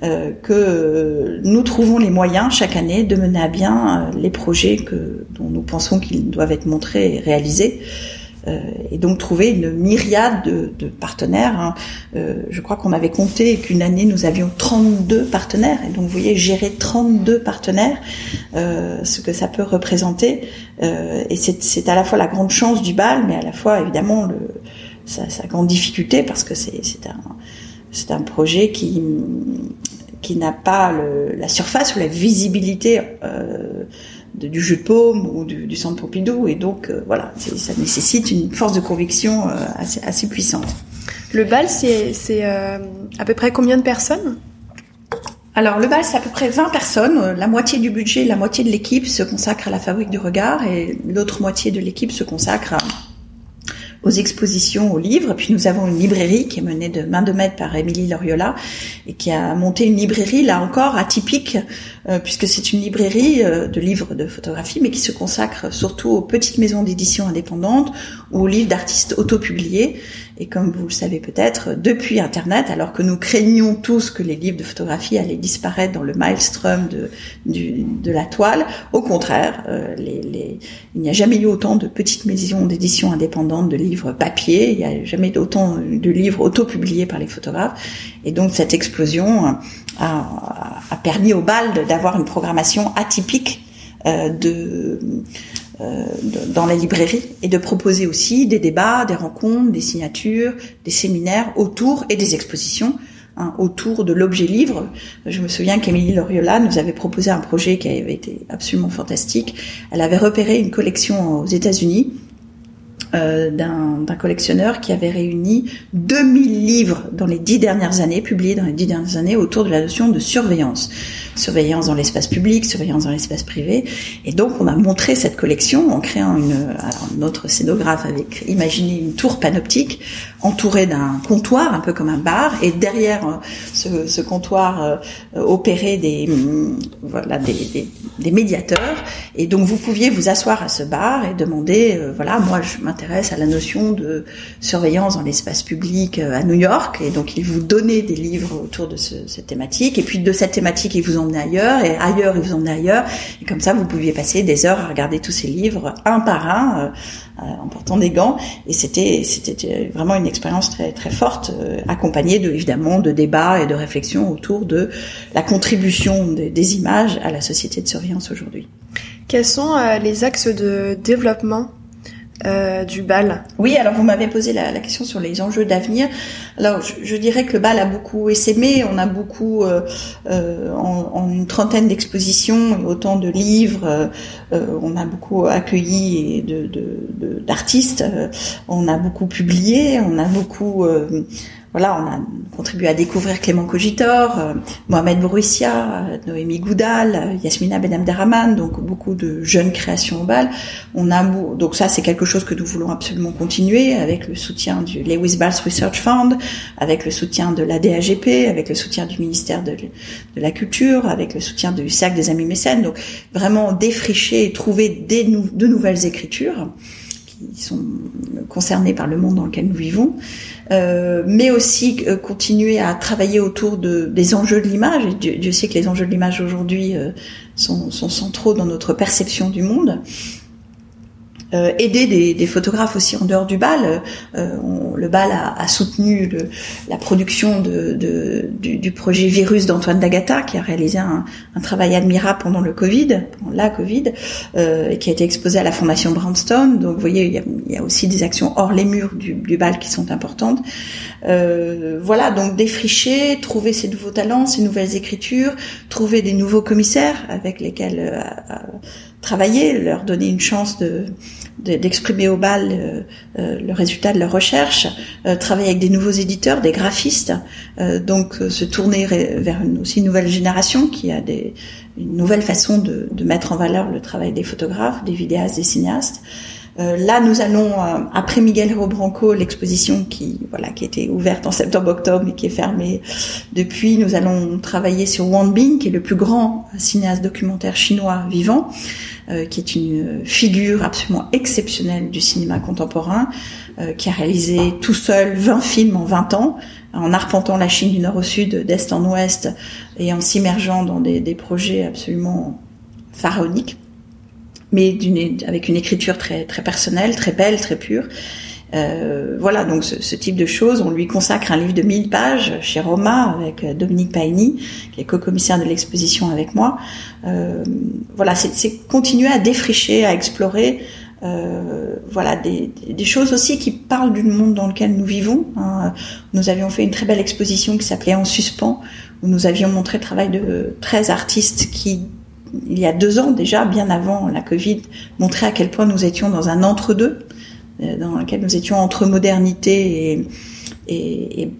que nous trouvons les moyens chaque année de mener à bien les projets que, dont nous pensons qu'ils doivent être montrés et réalisés. Euh, et donc trouver une myriade de, partenaires. Hein. Euh, je crois qu'on avait compté qu'une année nous avions 32 partenaires, et donc vous voyez gérer 32 partenaires, euh, ce que ça peut représenter. et c'est à la fois la grande chance du bal, mais à la fois évidemment sa, grande difficulté parce que c'est un c'est un projet qui qui n'a pas la surface ou la visibilité du jeu de paume ou du, centre Pompidou. Et donc, euh, voilà, ça nécessite une force de conviction euh, assez, assez, puissante. Le bal, c'est euh, à peu près combien de personnes? Alors le bal, c'est à peu près 20 personnes. La moitié du budget, la moitié de l'équipe se consacre à la fabrique du regard et l'autre moitié de l'équipe se consacre à, aux expositions, aux livres. Puis nous avons une librairie qui est menée de main de maître par Émilie Loriola et qui a monté une librairie là encore atypique puisque c'est une librairie euh, de livres de photographie mais qui se consacre surtout aux petites maisons d'édition indépendantes ou aux livres d'artistes autopubliés et comme vous le savez peut-être, depuis Internet, alors que nous craignions tous que les livres de photographie allaient disparaître dans le maelstrom de, de la toile, au contraire, euh, les, les, il n'y a jamais eu autant de petites maisons d'édition indépendantes de livres papier, il n'y a jamais autant de livres auto-publiés par les photographes. Et donc cette explosion a, a permis au BALD d'avoir une programmation atypique euh, de euh, dans la librairie et de proposer aussi des débats, des rencontres, des signatures, des séminaires autour et des expositions hein, autour de l'objet livre. Je me souviens qu'Émilie Loriola nous avait proposé un projet qui avait été absolument fantastique. Elle avait repéré une collection aux États-Unis euh, d'un collectionneur qui avait réuni 2000 livres dans les dix dernières années, publiés dans les dix dernières années, autour de la notion de surveillance. Surveillance dans l'espace public, surveillance dans l'espace privé. Et donc, on a montré cette collection en créant une... Alors, notre scénographe avait imaginé une tour panoptique entourée d'un comptoir, un peu comme un bar, et derrière euh, ce, ce comptoir euh, opérait des, voilà, des, des des médiateurs. Et donc vous pouviez vous asseoir à ce bar et demander, euh, voilà, moi je m'intéresse à la notion de surveillance dans l'espace public euh, à New York. Et donc ils vous donnaient des livres autour de cette thématique. Et puis de cette thématique, ils vous emmenaient ailleurs. Et ailleurs, ils vous emmenaient ailleurs. Et comme ça, vous pouviez passer des heures à regarder tous ces livres, un par un, euh, en portant des gants. Et c'était c'était vraiment une expérience très très forte, accompagnée de évidemment de débats et de réflexions autour de la contribution des, des images à la société de surveillance aujourd'hui. Quels sont euh, les axes de développement euh, du bal? Oui, alors vous m'avez posé la, question sur les enjeux d'avenir. Alors je, dirais que le bal a beaucoup essaimé, on a beaucoup, euh, en, une trentaine d'expositions, autant de livres, on a beaucoup accueilli d'artistes, de, on a beaucoup publié, on a beaucoup voilà, on a contribué à découvrir Clément Cogitor, euh, Mohamed Bourrissia, euh, Noémie Goudal, euh, Yasmina Benamdaraman, donc beaucoup de jeunes créations au bal. On a donc ça c'est quelque chose que nous voulons absolument continuer avec le soutien du Lewis Bals Research Fund, avec le soutien de la DAGP, avec le soutien du ministère de, la Culture, avec le soutien du cercle des amis mécènes. Donc vraiment défricher et trouver des de nouvelles écritures qui sont concernés par le monde dans lequel nous vivons, euh, mais aussi euh, continuer à travailler autour de, des enjeux de l'image. Et Dieu, sait que les enjeux de l'image aujourd'hui euh, sont, centraux dans notre perception du monde. Euh, aider des, des, photographes aussi en dehors du bal. Euh, le bal a, a soutenu le, la production de, de, du, du, projet Virus d'Antoine Dagata, qui a réalisé un, un, travail admirable pendant le Covid, pendant la Covid, euh, et qui a été exposé à la Fondation Brownstone. Donc vous voyez, il y a, il y a aussi des actions hors les murs du, du bal qui sont importantes. Euh, voilà, donc défricher, trouver ces nouveaux talents, ces nouvelles écritures, trouver des nouveaux commissaires avec lesquels euh, travailler, leur donner une chance de d'exprimer au bal euh, euh, le résultat de leur recherche, euh, travailler avec des nouveaux éditeurs, des graphistes, donc se tourner vers une aussi nouvelle génération qui a des, une nouvelle façon de, de mettre en valeur le travail des photographes, des vidéastes, des cinéastes. Là, nous allons après Miguel Robranco, l'exposition qui voilà qui était ouverte en septembre-octobre et qui est fermée depuis. Nous allons travailler sur Wang Bing, qui est le plus grand cinéaste documentaire chinois vivant. Euh, qui est une figure absolument exceptionnelle du cinéma contemporain, euh, qui a réalisé tout seul 20 films en 20 ans, en arpentant la Chine du nord au sud, d'est en ouest, et en s'immergeant dans des, projets absolument pharaoniques, mais avec une écriture très, très personnelle, très belle, très pure. Euh, voilà, donc ce, ce, type de choses, on lui consacre un livre de 1000 pages chez Roma avec euh, Dominique Paini, qui est co-commissaire de l'exposition avec moi. Euh, voilà, c'est continuer à défricher, à explorer. Euh, voilà des, des, choses aussi qui parlent du monde dans lequel nous vivons. Hein. Nous avions fait une très belle exposition qui s'appelait En suspens, où nous avions montré le travail de 13 artistes qui, il y a deux ans déjà, bien avant la Covid, montraient à quel point nous étions dans un entre-deux euh, dans lequel nous étions entre modernité et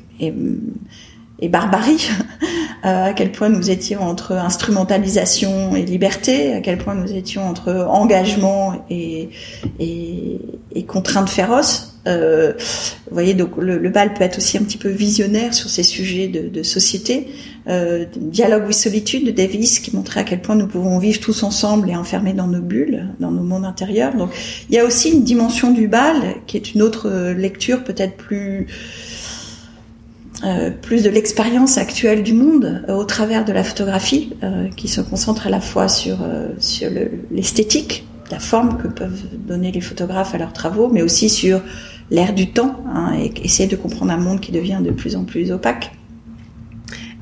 barbarie, euh, à quel point nous étions entre instrumentalisation et liberté, à quel point nous étions entre engagement et, et, et contraintes féroces. Euh, vous voyez, donc le, bal peut être aussi un petit peu visionnaire sur ces sujets de, société. Euh, Dialogue with Solitude de Davis qui montrait à quel point nous pouvons vivre tous ensemble et enfermés dans nos bulles, dans nos mondes intérieurs. Donc il y a aussi une dimension du bal qui est une autre lecture peut-être plus euh, plus de l'expérience actuelle du monde euh, au travers de la photographie, euh, qui se concentre à la fois sur, euh, sur l'esthétique, la forme que peuvent donner les photographes à leurs travaux, mais aussi sur l'air du temps, hein, et essayer de comprendre un monde qui devient de plus en plus opaque.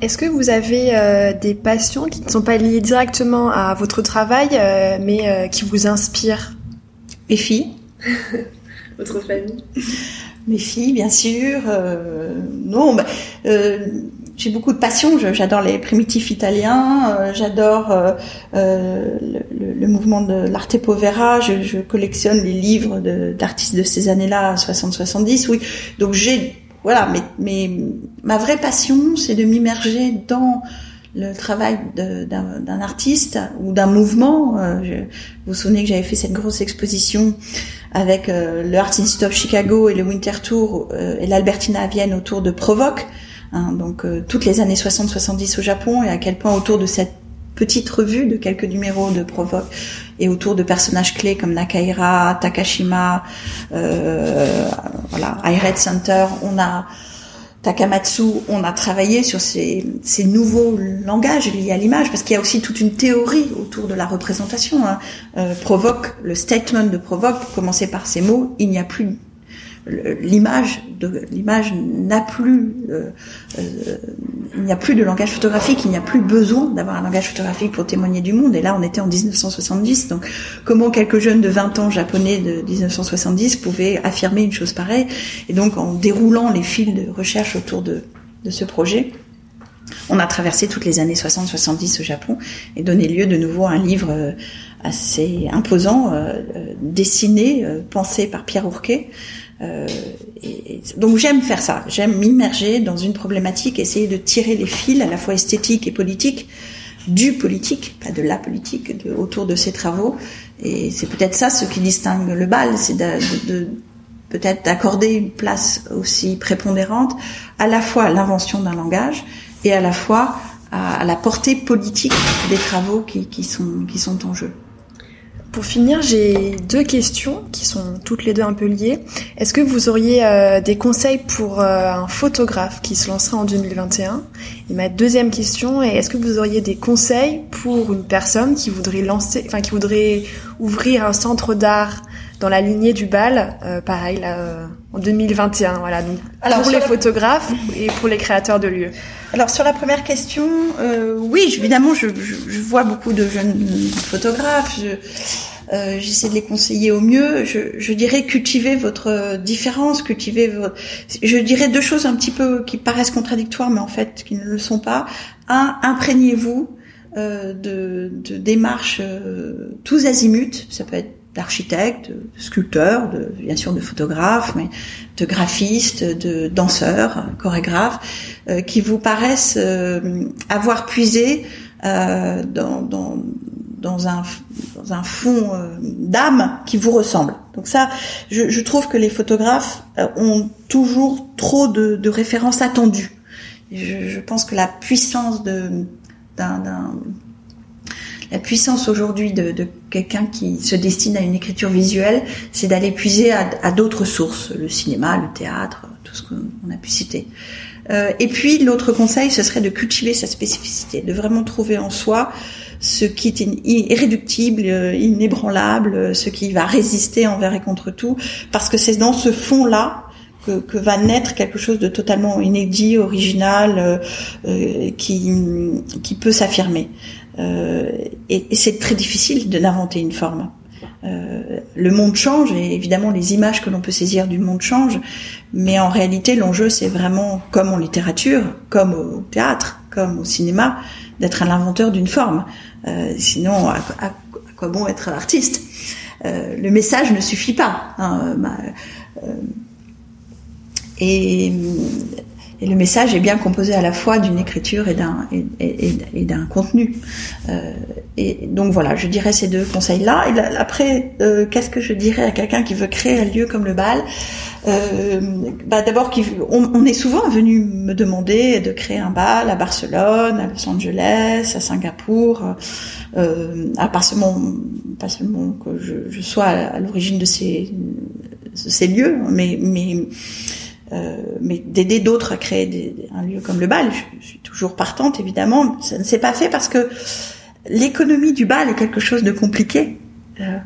Est-ce que vous avez des passions qui ne sont pas liées directement à votre travail, mais qui vous inspirent? Les filles. votre famille? Mes filles, bien sûr. Euh, non, bah, euh, j'ai beaucoup de passion. J'adore les primitifs italiens. Euh, j'adore euh, euh, le, le, mouvement de l'arte povera. Je, je, collectionne les livres d'artistes de, ces années-là, 60-70. Oui, donc j'ai voilà. Mais, mais ma vraie passion, c'est de m'immerger dans le travail d'un artiste ou d'un mouvement. je, vous vous souvenez que j'avais fait cette grosse exposition avec euh, le Art Institute of Chicago et le Winter Tour euh, et l'Albertina à Vienne autour de Provoque, hein, donc euh, toutes les années 60-70 au Japon et à quel point autour de cette petite revue de quelques numéros de Provoque et autour de personnages clés comme Nakaira, Takashima, euh, voilà, iRed Center. On a Takamatsu, on a travaillé sur ces, ces nouveaux langages liés à l'image, parce qu'il y a aussi toute une théorie autour de la représentation. Hein. Euh, provoque, le statement de provoque, commencer par ces mots, il n'y a plus l'image l'image n'a plus euh, euh, il n'y a plus de langage photographique il n'y a plus besoin d'avoir un langage photographique pour témoigner du monde. Et là on était en 1970 donc comment quelques jeunes de 20 ans japonais de 1970 pouvaient affirmer une chose pareille? Et donc en déroulant les fils de recherche autour de, de ce projet on a traversé toutes les années 60-70 au Japon et donné lieu de nouveau à un livre euh, assez imposant, dessiné, pensé par Pierre Ourquet, euh, donc j'aime faire ça, j'aime m'immerger dans une problématique, essayer de tirer les fils à la fois esthétiques et politiques du politique, pas de la politique, autour de ces travaux. Et c'est peut-être ça ce qui distingue le bal, c'est de, de, peut-être d'accorder une place aussi prépondérante à la fois à l'invention d'un langage et à la fois à, à, la portée politique des travaux qui, qui, sont, qui sont en jeu. Pour finir, j'ai deux questions qui sont toutes les deux un peu liées. Est-ce que vous auriez euh, des conseils pour euh, un photographe qui se lancerait en 2021 Et ma deuxième question est est-ce que vous auriez des conseils pour une personne qui voudrait lancer, enfin qui voudrait ouvrir un centre d'art dans la lignée du bal, euh, pareil là, en 2021, voilà. Donc, Alors, pour les photographes et pour les créateurs de lieux. Alors sur la première question, euh, oui, évidemment, je, je, je, vois beaucoup de jeunes photographes. Euh, j'essaie de les conseiller au mieux. Je, je, dirais cultiver votre différence, cultiver votre... Je dirais deux choses un petit peu qui paraissent contradictoires, mais en fait qui ne le sont pas. Un, imprégnez-vous euh, de, de, démarches euh, tous azimuts. Ça peut être d'architectes, de sculpteurs, de, bien sûr de photographes, mais de graphistes, de danseurs, chorégraphes, euh, qui vous paraissent euh, avoir puisé euh, dans, dans, dans, un, dans un fond euh, d'âme qui vous ressemble. Donc ça, je, je trouve que les photographes euh, ont toujours trop de, de références attendues. Je, je, pense que la puissance de d'un la puissance aujourd'hui de, quelqu'un qui se destine à une écriture visuelle, c'est d'aller puiser à, d'autres sources, le cinéma, le théâtre, tout ce qu'on a pu citer. Euh, et puis l'autre conseil, ce serait de cultiver sa spécificité, de vraiment trouver en soi ce qui est irréductible, euh, inébranlable, ce qui va résister envers et contre tout, parce que c'est dans ce fond-là que, que, va naître quelque chose de totalement inédit, original, euh, euh qui peut s'affirmer. Euh, et, et c'est très difficile de d'inventer une forme. Euh, le monde change et évidemment les images que l'on peut saisir du monde changent, mais en réalité l'enjeu c'est vraiment comme en littérature, comme au théâtre, comme au cinéma, d'être l'inventeur d'une forme. Euh, sinon, à, à, quoi bon être artiste? Euh, Le message ne suffit pas. Hein, bah, et et le message est bien composé à la fois d'une écriture et d'un et, d'un contenu. Euh, et donc voilà, je dirais ces deux conseils-là. Et après, euh, qu'est-ce que je dirais à quelqu'un qui veut créer un lieu comme le bal euh, bah D'abord, on, est souvent venu me demander de créer un bal à Barcelone, à Los Angeles, à Singapour, euh, à pas seulement, pas seulement que je, je sois à, l'origine de ces, ces lieux, mais, mais euh, mais d'aider d'autres à créer des, un lieu comme le bal. Je, suis toujours partante, évidemment. Ça ne s'est pas fait parce que l'économie du bal est quelque chose de compliqué. Euh,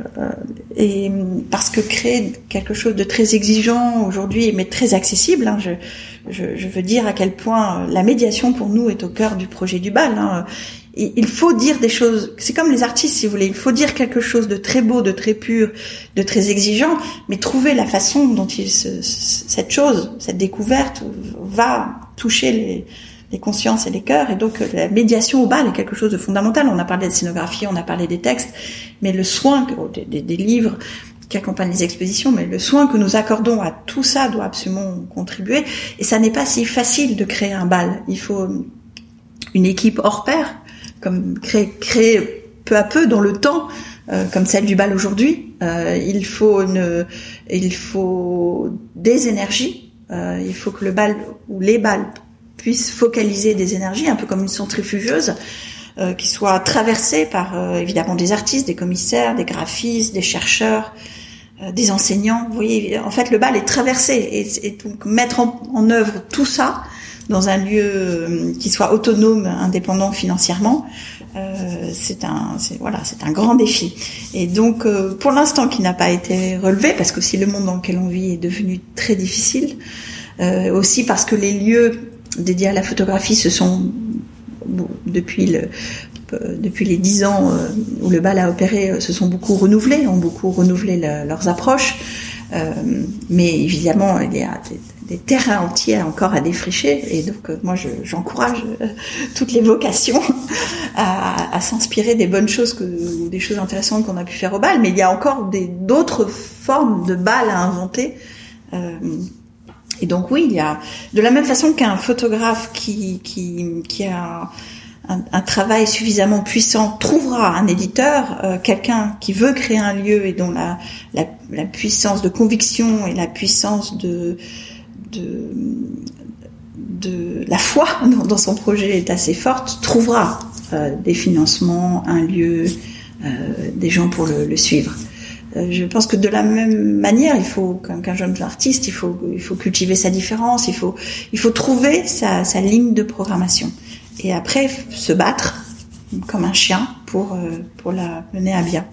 et parce que créer quelque chose de très exigeant aujourd'hui, mais très accessible, hein, je, je, je, veux dire à quel point la médiation pour nous est au cœur du projet du bal. Hein il faut dire des choses. C'est comme les artistes, si vous voulez. Il faut dire quelque chose de très beau, de très pur, de très exigeant, mais trouver la façon dont il se, cette chose, cette découverte, va toucher les, les consciences et les cœurs. Et donc la médiation au bal est quelque chose de fondamental. On a parlé de scénographie, on a parlé des textes, mais le soin des, des, des livres qui accompagnent les expositions, mais le soin que nous accordons à tout ça doit absolument contribuer. Et ça n'est pas si facile de créer un bal. Il faut une équipe hors pair comme créer, créer peu à peu dans le temps, euh, comme celle du bal aujourd'hui. Euh, il faut une, il faut des énergies. Euh, il faut que le bal ou les balles puissent focaliser des énergies, un peu comme une centrifugeuse. qui soit traversé par évidemment des artistes, des commissaires, des graphistes, des chercheurs, des enseignants. Vous voyez, en fait, le bal est traversé et, et donc mettre en, en, œuvre tout ça dans un lieu qui soit autonome, indépendant financièrement, euh, c'est un, voilà, c'est un grand défi. Et donc, euh, pour l'instant, qui n'a pas été relevé, parce que si le monde dans lequel on vit est devenu très difficile, euh, aussi parce que les lieux dédiés à la photographie se sont depuis le depuis les dix ans où le bal a opéré, se sont beaucoup renouvelés, ont beaucoup renouvelé leurs approches. Mais évidemment, il y a des terrains entiers encore à défricher. Et donc, euh, moi, j'encourage euh, toutes les vocations à, s'inspirer des bonnes choses que, ou des choses intéressantes qu'on a pu faire au bal. Mais il y a encore d'autres formes de bal à inventer. Euh, et donc, oui, il y a de la même façon qu'un photographe qui, qui, qui a un, un, travail suffisamment puissant trouvera un éditeur, euh, quelqu'un qui veut créer un lieu et dont la, la, la, puissance de conviction et la puissance de de, de la foi dans, son projet est assez forte, trouvera euh, des financements, un lieu, euh, des gens pour le, suivre. Euh, je pense que de la même manière, il faut qu'un jeune artiste, il faut, il faut cultiver sa différence, il faut, il faut trouver sa, sa ligne de programmation et après se battre comme un chien pour pour la mener à bien.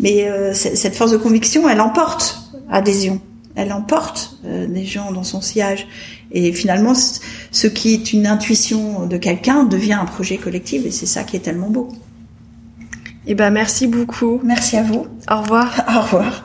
Mais cette force de conviction, elle emporte adhésion elle emporte euh, des gens dans son sillage. Et finalement, ce qui est une intuition de quelqu'un devient un projet collectif, et c'est ça qui est tellement beau. Eh ben, merci beaucoup. Merci à vous. Au revoir. Au revoir.